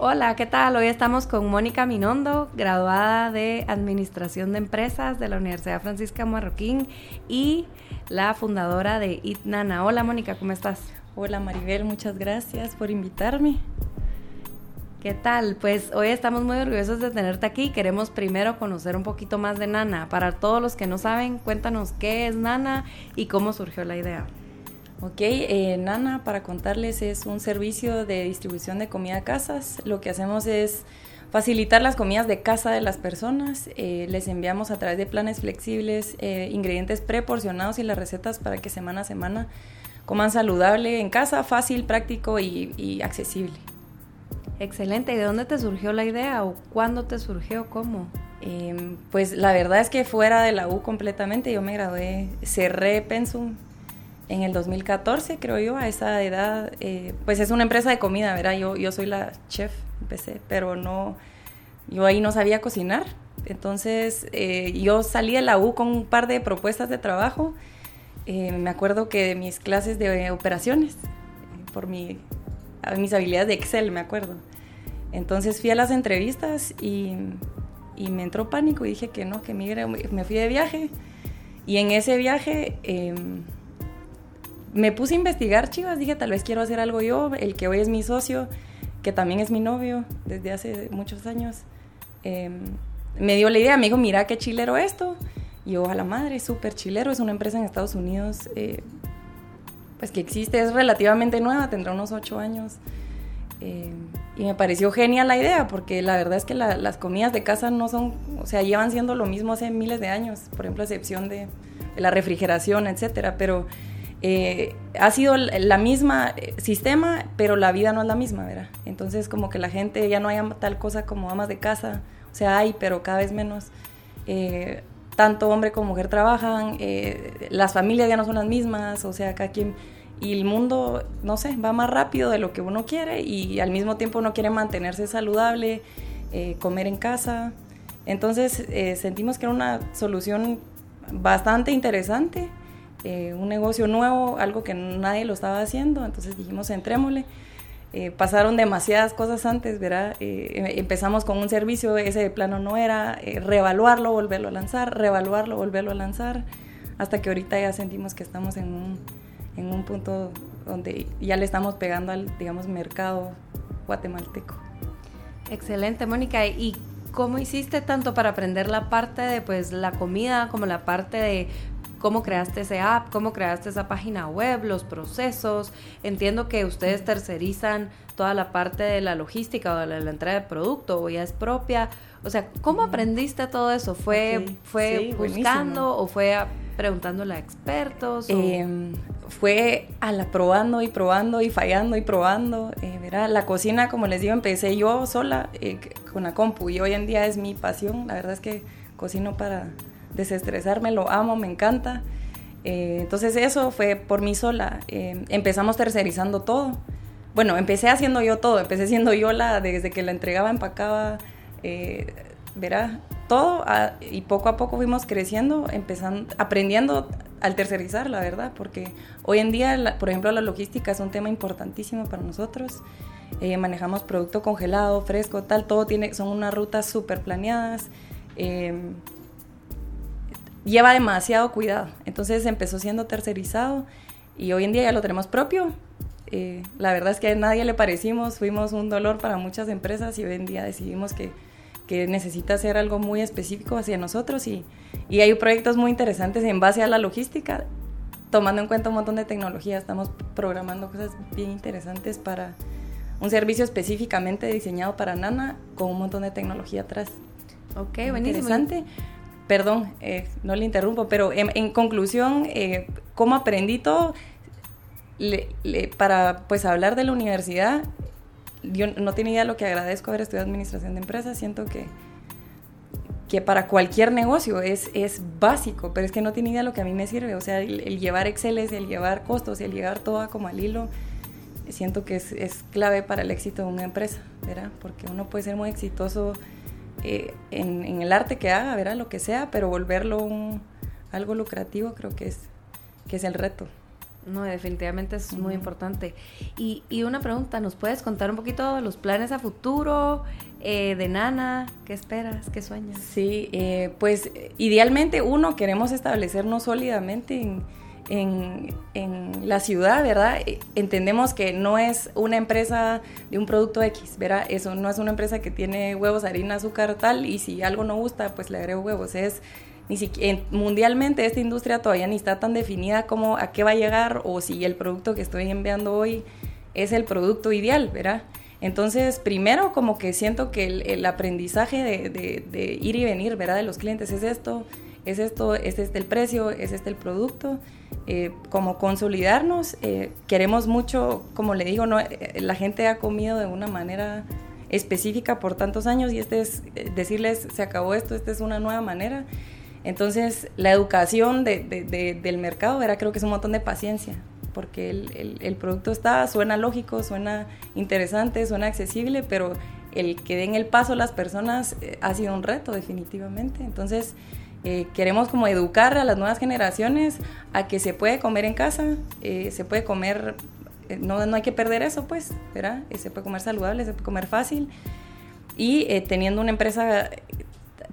Hola, ¿qué tal? Hoy estamos con Mónica Minondo, graduada de Administración de Empresas de la Universidad Francisca Marroquín y la fundadora de ITNANA. Hola Mónica, ¿cómo estás? Hola Maribel, muchas gracias por invitarme. ¿Qué tal? Pues hoy estamos muy orgullosos de tenerte aquí. Queremos primero conocer un poquito más de Nana. Para todos los que no saben, cuéntanos qué es Nana y cómo surgió la idea. Ok, eh, Nana, para contarles, es un servicio de distribución de comida a casas. Lo que hacemos es facilitar las comidas de casa de las personas. Eh, les enviamos a través de planes flexibles eh, ingredientes preporcionados y las recetas para que semana a semana coman saludable en casa, fácil, práctico y, accesible. Excelente. ¿Y de dónde te surgió la idea o cuándo te surgió? ¿Cómo? Em, pues la verdad es que fuera de la U completamente, yo me gradué, cerré Pensum en el 2014, creo yo, a esa edad, eh, pues es una empresa de comida, ¿verdad? Yo, yo soy la chef, empecé, pero no, yo ahí no sabía cocinar. Entonces, eh, yo salí de la U con un par de propuestas de trabajo. Eh, me acuerdo que de mis clases de operaciones, por mi, mis habilidades de Excel, me acuerdo. Entonces fui a las entrevistas y, y me entró pánico y dije que no, que migre, me fui de viaje. Y en ese viaje em, me puse a investigar, chivas, dije, tal vez quiero hacer algo yo, el que hoy es mi socio, que también es mi novio desde hace muchos años, em, me dio la idea, me dijo, mira qué chilero esto. Y yo, a la madre, súper chilero, es una empresa en Estados Unidos, eh, pues que existe, es relativamente nueva, tendrá unos ocho años. Em, y me pareció genial la idea, porque la verdad es que las comidas de casa no son, o sea, llevan siendo lo mismo hace miles de años, por ejemplo, a excepción de, de la refrigeración, etcétera, pero eh, ha sido la misma eh, sistema, pero la vida no es la misma, ¿verdad? Entonces como que la gente ya no hay tal cosa como amas de casa, o sea, hay, pero cada vez menos. Eh, tanto hombre como mujer trabajan, las familias ya no son las mismas, o sea, cada quien... Y el mundo, no sé, va más rápido de lo que uno quiere y al mismo tiempo uno quiere mantenerse saludable, comer en casa. Entonces sentimos que era una solución bastante interesante eh, un negocio nuevo, algo que nadie lo estaba haciendo, entonces dijimos, entrémosle. Eh, pasaron demasiadas cosas antes, ¿verdad? Eh, em, empezamos con un servicio, ese plano no era, reevaluarlo, volverlo a lanzar, reevaluarlo, volverlo a lanzar, hasta que ahorita ya sentimos que estamos en un, en un punto donde ya le estamos pegando al, digamos, mercado guatemalteco. Excelente, Mónica. ¿Y cómo hiciste tanto para aprender la parte de pues la comida como la parte de cómo creaste ese app, cómo creaste esa página web, los procesos. Entiendo que ustedes tercerizan toda la parte de la logística o de la, entrega de producto o ya es propia. O sea, ¿cómo aprendiste todo eso? ¿Fue, fue buscando o fue preguntándole a expertos? Em, fue a la probando y probando y fallando y probando. Eh, la cocina, como les digo, empecé yo sola eh, con la compu y hoy en día es mi pasión. La verdad es que cocino para desestresarme, lo amo, me encanta. Eh, entonces eso fue por mí sola. Eh, empezamos tercerizando todo. Bueno, empecé haciendo yo todo, empecé siendo yo la, desde que la entregaba, empacaba, eh, verá, todo y poco a poco fuimos creciendo, empezando, aprendiendo al tercerizar, la verdad, porque hoy en día, por ejemplo, la logística es un tema importantísimo para nosotros. manejamos producto congelado, fresco, tal, todo tiene, son unas rutas súper planeadas lleva demasiado cuidado. Entonces empezó siendo tercerizado y hoy en día ya lo tenemos propio. Eh, la verdad es que a nadie le parecimos, fuimos un dolor para muchas empresas y hoy en día decidimos que, que necesita hacer algo muy específico hacia nosotros y, y, hay proyectos muy interesantes en base a la logística, tomando en cuenta un montón de tecnología. Estamos programando cosas bien interesantes para un servicio específicamente diseñado para Nana con un montón de tecnología atrás. Ok, buenísimo. Interesante perdón, eh, no le interrumpo, pero en, conclusión, eh, ¿cómo aprendí para pues hablar de la universidad, yo no tenía idea lo que agradezco haber estudiado administración de empresas, siento que que para cualquier negocio es, es básico, pero es que no tiene idea lo que a mí me sirve. O sea, el, llevar Excel, el llevar costos, el llevar todo como al hilo, siento que es, es, clave para el éxito de una empresa, ¿verdad? Porque uno puede ser muy exitoso eh, en, en, el arte que haga, ¿verdad? Lo que sea, pero volverlo un, algo lucrativo creo que es, que es el reto. No, definitivamente es muy importante. Y, y, una pregunta, ¿nos puedes contar un poquito los planes a futuro eh, de Nana? ¿Qué esperas? ¿Qué sueñas? Sí, eh, pues idealmente uno queremos establecernos sólidamente en, en, en, la ciudad, ¿verdad? Eh, entendemos que no es una empresa de un producto X, ¿verdad? Eso no es una empresa que tiene huevos, harina, azúcar, tal, y si algo no gusta, pues le agrego huevos. Es ni siquiera, mundialmente esta industria todavía ni está tan definida como a qué va a llegar o si el producto que estoy enviando hoy es el producto ideal, ¿verdad? Entonces, primero como que siento que el, aprendizaje de, ir y venir, ¿verdad? De los clientes es esto, es esto, es este el precio, es este el producto. Eh, como consolidarnos, eh, queremos mucho, como le digo, no, eh, la gente ha comido de una manera específica por tantos años y este es decirles, se acabó esto, esta es una nueva manera. Entonces, la educación del mercado, era, creo que es un montón de paciencia, porque el, producto está, suena lógico, suena interesante, suena accesible, pero el que den el paso las personas ha sido un reto definitivamente. Entonces, eh, queremos como educar a las nuevas generaciones a que se puede comer en casa, eh, se puede comer, no, no hay que perder eso, pues, ¿verdad? se puede comer saludable, se puede comer fácil. Y teniendo una empresa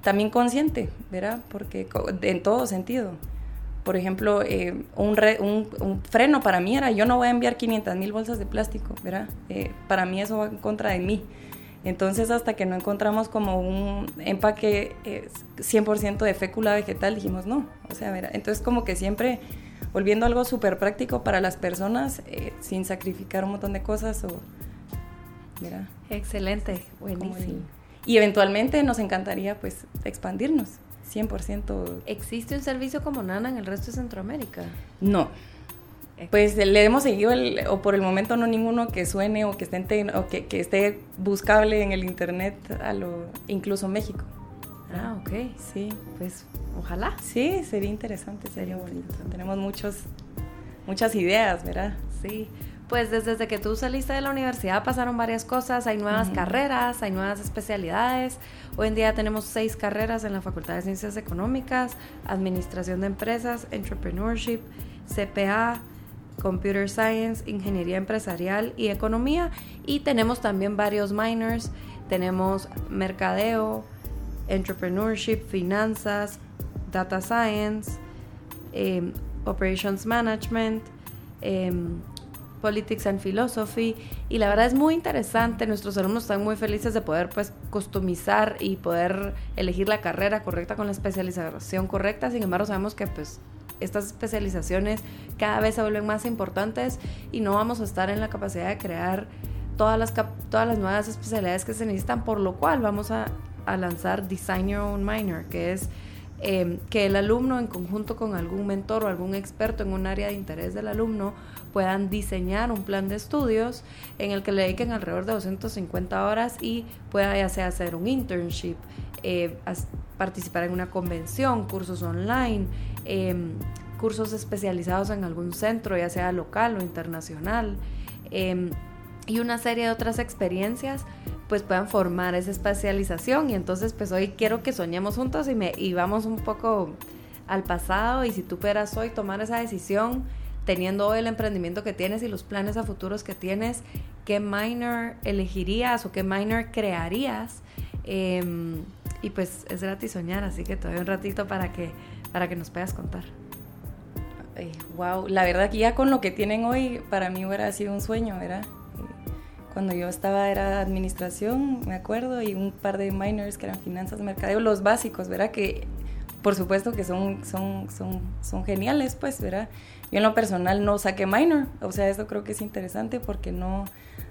también consciente, ¿verdad? Porque en todo sentido. Por ejemplo, eh, un, un, freno para mí era, yo no voy a enviar 500 mil bolsas de plástico, ¿verdad? Eh, para mí eso va en contra de mí. Entonces, hasta que no encontramos como un empaque 100% de fécula vegetal, dijimos no. O sea, ¿verdad? entonces como que siempre volviendo algo súper práctico para las personas, eh, sin sacrificar un montón de cosas o... ¿verdad? Excelente, buenísimo. Y eventualmente nos encantaría pues expandirnos, 100%. ¿Existe un servicio como Nana en el resto de Centroamérica? No. Pues le hemos seguido, el, o por el momento no ninguno que suene o que esté, o que, que, esté buscable en el internet, a lo, incluso México. Ah, ok. Sí. Pues ojalá. Sí, sería interesante, sería bonito. Tenemos muchos, muchas ideas, ¿verdad? Sí pues desde que tú saliste de la universidad pasaron varias cosas, hay nuevas carreras, hay nuevas especialidades. Hoy en día tenemos seis carreras en la Facultad de Ciencias Económicas, Administración de Empresas, Entrepreneurship, CPA, Computer Science, Ingeniería Empresarial y Economía. Y tenemos también varios minors, tenemos Mercadeo, Entrepreneurship, Finanzas, Data Science, em, Operations Management. Em, Politics and Philosophy y la verdad es muy interesante, nuestros alumnos están muy felices de poder pues customizar y poder elegir la carrera correcta con la especialización correcta, sin embargo sabemos que pues estas especializaciones cada vez se vuelven más importantes y no vamos a estar en la capacidad de crear todas las, todas las nuevas especialidades que se necesitan, por lo cual vamos a, a lanzar Design Your Own Minor, que es Em, que el alumno en conjunto con algún mentor o algún experto en un área de interés del alumno puedan diseñar un plan de estudios en el que le dediquen alrededor de 250 horas y pueda ya sea hacer un internship, eh, participar en una convención, cursos online, em, cursos especializados en algún centro, ya sea local o internacional, em, y una serie de otras experiencias pues puedan formar esa especialización y entonces pues hoy quiero que soñemos juntos y, me, y vamos un poco al pasado y si tú pudieras hoy tomar esa decisión teniendo hoy el emprendimiento que tienes y los planes a futuros que tienes, ¿qué minor elegirías o qué minor crearías? Em, y pues es gratis soñar, así que doy un ratito para que, para que nos puedas contar. wow, la verdad que ya con lo que tienen hoy, para mí hubiera sido un sueño, ¿verdad? Cuando yo estaba era administración, me acuerdo, y un par de minors que eran finanzas, mercadeo, los básicos, ¿verdad? Que por supuesto que son, son, son, son geniales, pues, ¿verdad? Yo en lo personal no saqué minor, o sea, esto creo que es interesante porque no,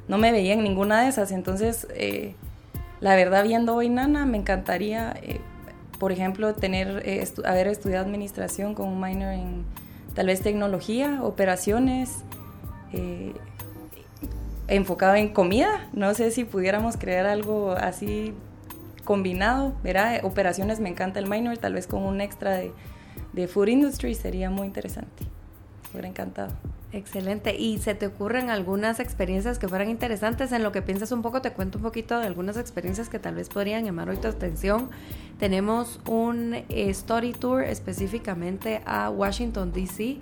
no me veía en ninguna de esas. Entonces, eh, la verdad, viendo hoy Nana, me encantaría, eh, por ejemplo, tener, eh, haber estudiado administración con un minor en tal vez tecnología, operaciones enfocado en comida. No sé si pudiéramos crear algo así combinado, ¿verdad? Operaciones me encanta el minor, tal vez con un extra de, de food industry sería muy interesante. Hubiera encantado. Excelente. ¿Y se te ocurren algunas experiencias que fueran interesantes? En lo que piensas un poco, te cuento un poquito de algunas experiencias que tal vez podrían llamar hoy tu atención. Tenemos un eh, story tour específicamente a Washington, D.C.,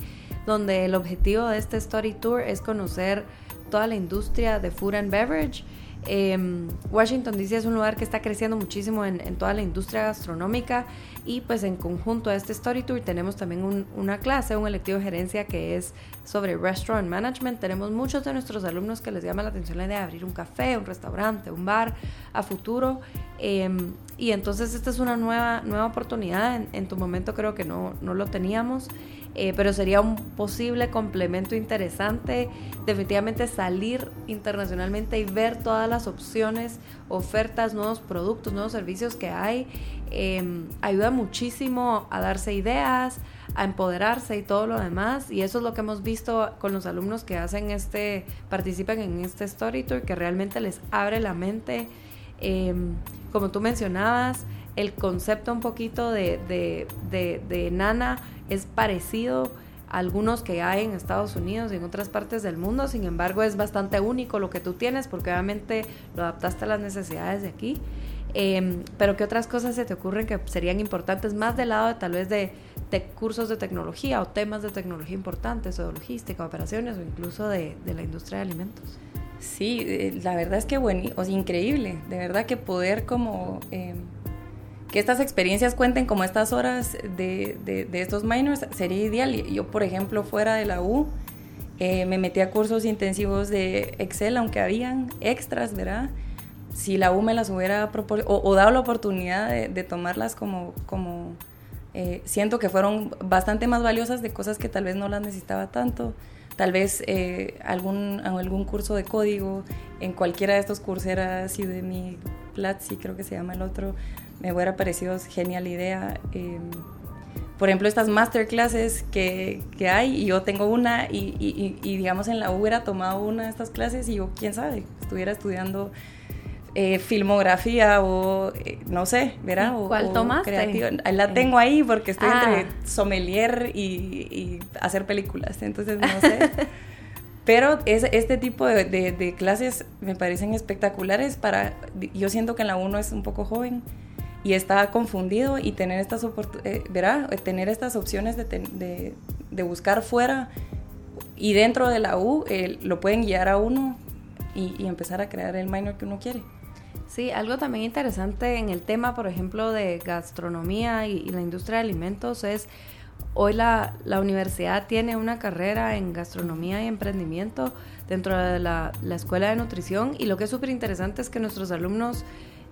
donde el objetivo de este story tour es conocer toda la industria de food and beverage Em, Washington DC es un lugar que está creciendo muchísimo en, toda la industria gastronómica y pues en conjunto a este Story Tour tenemos también una clase, un electivo de gerencia que es sobre Restaurant Management. Tenemos muchos de nuestros alumnos que les llama la atención la idea de abrir un café, un restaurante, un bar a futuro. Em, y entonces esta es una nueva, nueva oportunidad. En, en tu momento creo que no, no lo teníamos. Eh, pero sería un posible complemento interesante. Definitivamente salir internacionalmente y ver todas las opciones, ofertas, nuevos productos, nuevos servicios que hay, em, ayuda muchísimo a darse ideas, a empoderarse y todo lo demás. Y eso es lo que hemos visto con los alumnos que hacen este, participan en este Story Tour, que realmente les abre la mente. Em, como tú mencionabas, el concepto un poquito de, de, de, de Nana es parecido a algunos que hay en Estados Unidos y en otras partes del mundo, sin embargo es bastante único lo que tú tienes porque obviamente lo adaptaste a las necesidades de aquí. Em, pero ¿qué otras cosas se te ocurren que serían importantes más del lado de tal vez de, cursos de tecnología o temas de tecnología importantes o de logística, operaciones o incluso de, la industria de alimentos? Sí, eh, la verdad es que bueno, o increíble, de verdad que poder como... Em, que estas experiencias cuenten como estas horas de, de, estos minors sería ideal. Yo, por ejemplo, fuera de la U, eh, me metí a cursos intensivos de Excel, aunque habían extras, ¿verdad? Si la U me las hubiera o, o dado la oportunidad de, tomarlas como, como eh, siento que fueron bastante más valiosas de cosas que tal vez no las necesitaba tanto. Tal vez eh, algún, algún curso de código en cualquiera de estos curseras, mi Platzi creo que se llama el otro, me hubiera parecido genial idea. Em, por ejemplo, estas masterclasses que, que hay, y yo tengo una, y, y, digamos en la U hubiera tomado una de estas clases y yo, quién sabe, estuviera estudiando eh, filmografía o eh, no sé, ¿verdad? O, ¿Cuál tomaste? La eh. tengo ahí porque estoy entre ah. sommelier y, hacer películas, entonces no sé. Pero es, este tipo de, de, clases me parecen espectaculares para, yo siento que en la U no es un poco joven, y está confundido y tener estas, eh, verá, tener estas opciones de, de, buscar fuera y dentro de la U eh, lo pueden guiar a uno y, empezar a crear el minor que uno quiere. Sí, algo también interesante en el tema, por ejemplo, de gastronomía y, la industria de alimentos es, hoy la, la, universidad tiene una carrera en gastronomía y emprendimiento dentro de la, la escuela de nutrición y lo que es súper interesante es que nuestros alumnos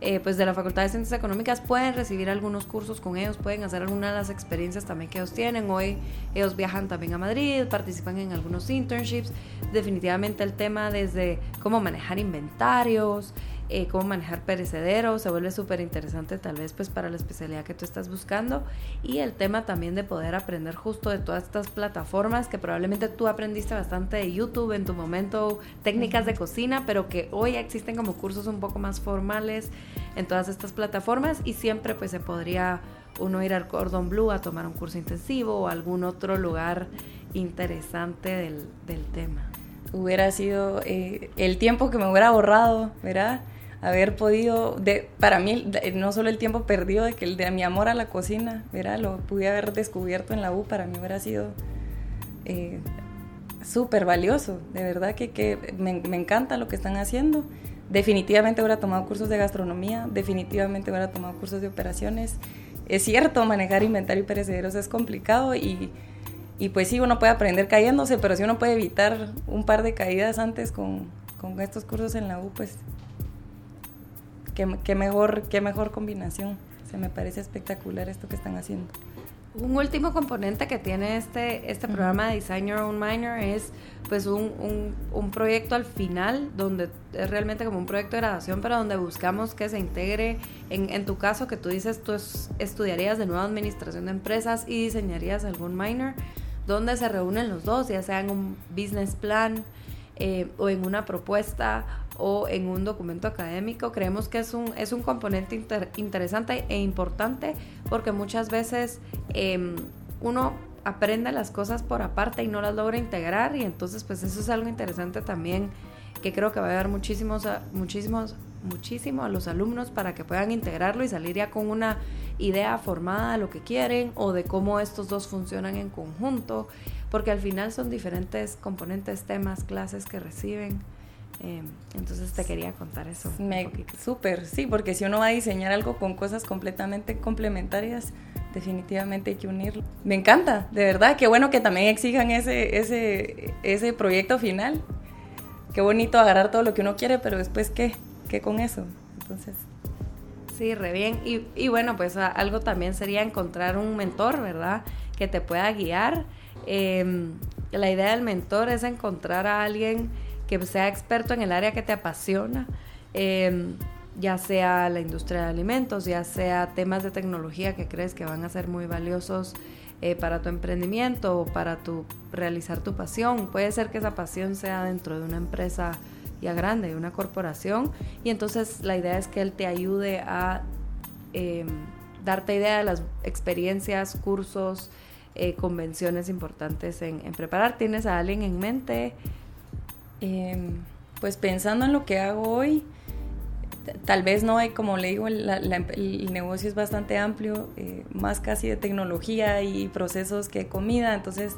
eh, pues de la Facultad de Ciencias Económicas pueden recibir algunos cursos con ellos, pueden hacer algunas de las experiencias también que ellos tienen. Hoy ellos viajan también a Madrid, participan en algunos internships. Definitivamente el tema desde cómo manejar inventarios, eh, cómo manejar perecederos, se vuelve súper interesante tal vez pues para la especialidad que tú estás buscando y el tema también de poder aprender justo de todas estas plataformas que probablemente tú aprendiste bastante de YouTube en tu momento, técnicas de cocina, pero que hoy existen como cursos un poco más formales en todas estas plataformas y siempre pues se podría uno ir al Cordon Blue a tomar un curso intensivo o algún otro lugar interesante del, del tema. Hubiera sido eh, el tiempo que me hubiera ahorrado, ¿verdad? Haber podido, para mí, no solo el tiempo perdido de que el de mi amor a la cocina, ¿verdad? lo pude haber descubierto en la U, para mí hubiera sido eh, súper valioso, de verdad que, que me, me, encanta lo que están haciendo. Definitivamente hubiera tomado cursos de gastronomía, definitivamente hubiera tomado cursos de operaciones. Es cierto, manejar inventario y perecederos es complicado y, y pues sí, uno puede aprender cayéndose, pero si uno puede evitar un par de caídas antes con, con estos cursos en la U, pues qué, mejor, qué mejor combinación. Se me parece espectacular esto que están haciendo. Un último componente que tiene este, este programa de Design Your Own Minor es pues un, un, proyecto al final donde es realmente como un proyecto de graduación pero donde buscamos que se integre en, en tu caso que tú dices tú estudiarías de nuevo administración de empresas y diseñarías algún minor donde se reúnen los dos ya sea en un business plan eh, o en una propuesta o en un documento académico. Creemos que es un, es un componente interesante e importante porque muchas veces em, uno aprende las cosas por aparte y no las logra integrar y entonces pues eso es algo interesante también que creo que va a ayudar muchísimos, muchísimos, muchísimo a los alumnos para que puedan integrarlo y salir ya con una idea formada de lo que quieren o de cómo estos dos funcionan en conjunto, porque al final son diferentes componentes, temas, clases que reciben. Em, entonces te quería contar eso. Súper, sí, porque si uno va a diseñar algo con cosas completamente complementarias, definitivamente hay que unirlo. Me encanta, de verdad, qué bueno que también exijan ese, ese, ese proyecto final. Qué bonito agarrar todo lo que uno quiere, pero después, ¿qué? ¿Qué con eso? Entonces... Sí, re bien. Y, y bueno, pues algo también sería encontrar un mentor, ¿verdad? Que te pueda guiar. Em, la idea del mentor es encontrar a alguien que sea experto en el área que te apasiona. Eh, ya sea la industria de alimentos, ya sea temas de tecnología que crees que van a ser muy valiosos eh, para tu emprendimiento o para tu, realizar tu pasión. Puede ser que esa pasión sea dentro de una empresa ya grande, de una corporación, y entonces la idea es que él te ayude a em, darte idea de las experiencias, cursos, eh, convenciones importantes en, preparar. ¿Tienes a alguien en mente? Em, pues pensando en lo que hago hoy, tal vez no hay, como le digo, el negocio es bastante amplio, eh, más casi de tecnología y procesos que comida, entonces,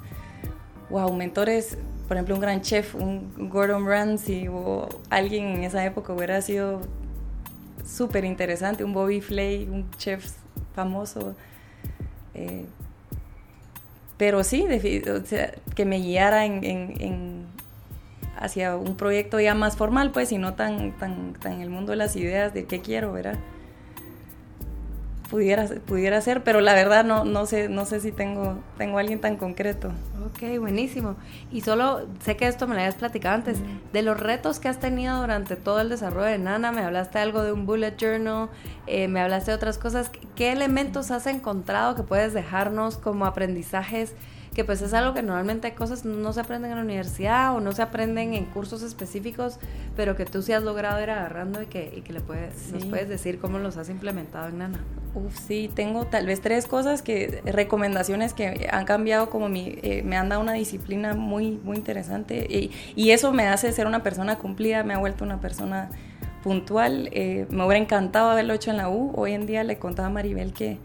wow, mentores, por ejemplo, un gran chef, un Gordon Ramsay o alguien en esa época hubiera sido súper interesante, un Bobby Flay, un chef famoso. Eh, pero sí, que me guiara en hacia un proyecto ya más formal, pues, y no tan, tan, tan en el mundo de las ideas de qué quiero, ¿verdad? Pudiera, pudiera ser, pero la verdad no, no, sé, no sé si tengo, tengo alguien tan concreto. Ok, buenísimo. Y solo sé que esto me lo habías platicado antes, de los retos que has tenido durante todo el desarrollo de Nana, me hablaste algo de un bullet journal, eh, me hablaste de otras cosas. ¿Qué elementos has encontrado que puedes dejarnos como aprendizajes? Que pues es algo que normalmente hay cosas no se aprenden en la universidad o no se aprenden en cursos específicos, pero que tú sí has logrado ir agarrando y que, y que le puedes, nos puedes decir cómo los has implementado en Nana. Uf, sí, tengo tal vez tres cosas que, recomendaciones que han cambiado como mi, eh, me han dado una disciplina muy, muy interesante y, y, eso me hace ser una persona cumplida, me ha vuelto una persona puntual, eh, me hubiera encantado haberlo hecho en la U, hoy en día le contaba a Maribel que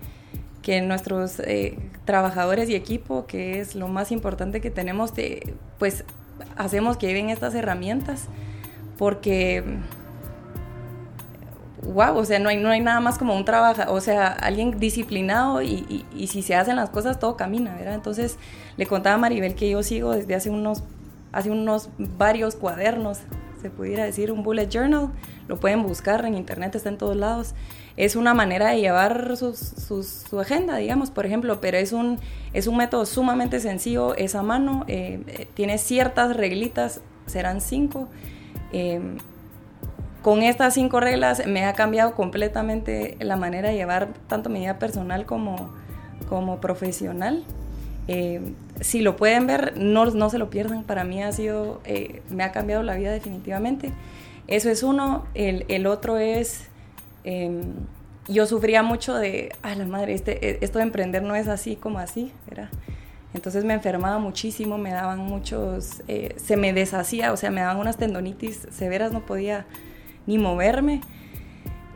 que nuestros eh, trabajadores y equipo, que es lo más importante que tenemos, pues hacemos que lleven estas herramientas, porque, wow, o sea, no hay, no hay nada más como un trabajo, o sea, alguien disciplinado y, si se hacen las cosas todo camina, ¿verdad? Entonces le contaba a Maribel que yo sigo desde hace unos, hace unos varios cuadernos, se pudiera decir, un bullet journal, lo pueden buscar en internet, está en todos lados es una manera de llevar su agenda, digamos, por ejemplo, pero es un, es un método sumamente sencillo, es a mano, eh, eh, tiene ciertas reglitas, serán cinco. Em, con estas cinco reglas me ha cambiado completamente la manera de llevar tanto mi vida personal como, como profesional. Em, si lo pueden ver, no, no se lo pierdan. Para mí ha sido, eh, me ha cambiado la vida definitivamente. Eso es uno. El, el otro es Em, yo sufría mucho de, a la madre, este, e, esto de emprender no es así como así, ¿verdad? Entonces me enfermaba muchísimo, me daban muchos, eh, se me deshacía, o sea, me daban unas tendonitis severas, no podía ni moverme.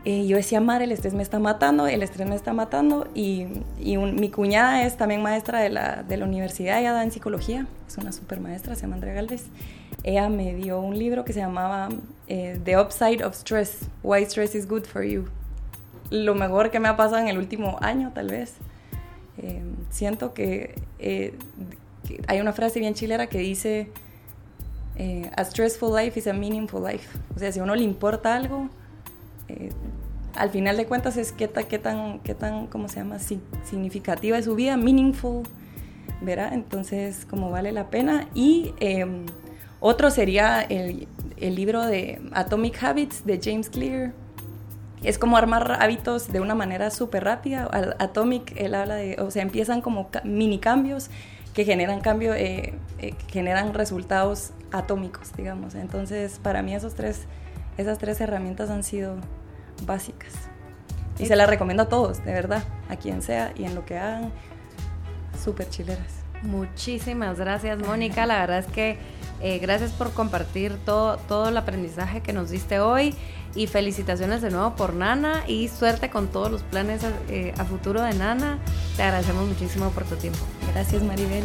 Eh, yo decía, madre, el estrés me está matando, el estrés me está matando. Y, y mi cuñada es también maestra de la, de la universidad, ella da en psicología, es una super maestra, se llama Andrea Galvez. Ella me dio un libro que se llamaba eh, The Upside of Stress, Why Stress is Good for You. Lo mejor que me ha pasado en el último año, tal vez. Eh, siento que, hay una frase bien chilera que dice, A stressful life is a meaningful life. O sea, si a uno le importa algo, eh, al final de cuentas es qué, qué tan, qué tan, ¿cómo se llama? significativa es su vida, meaningful, ¿verdad? Entonces, como vale la pena. Y em, otro sería el, el, libro de Atomic Habits de James Clear. Es como armar hábitos de una manera súper rápida. Atomic, él habla de, o sea, empiezan como mini cambios que generan cambio, eh, eh, generan resultados atómicos, digamos. Entonces, para mí esos tres esas tres herramientas han sido básicas. Y se las recomiendo a todos, de verdad, a quien sea y en lo que hagan, súper chileras. Muchísimas gracias, Mónica. La verdad es que eh, gracias por compartir todo, todo el aprendizaje que nos diste hoy y felicitaciones de nuevo por Nana y suerte con todos los planes a, eh, a futuro de Nana. Te agradecemos muchísimo por tu tiempo. Gracias, Maribel.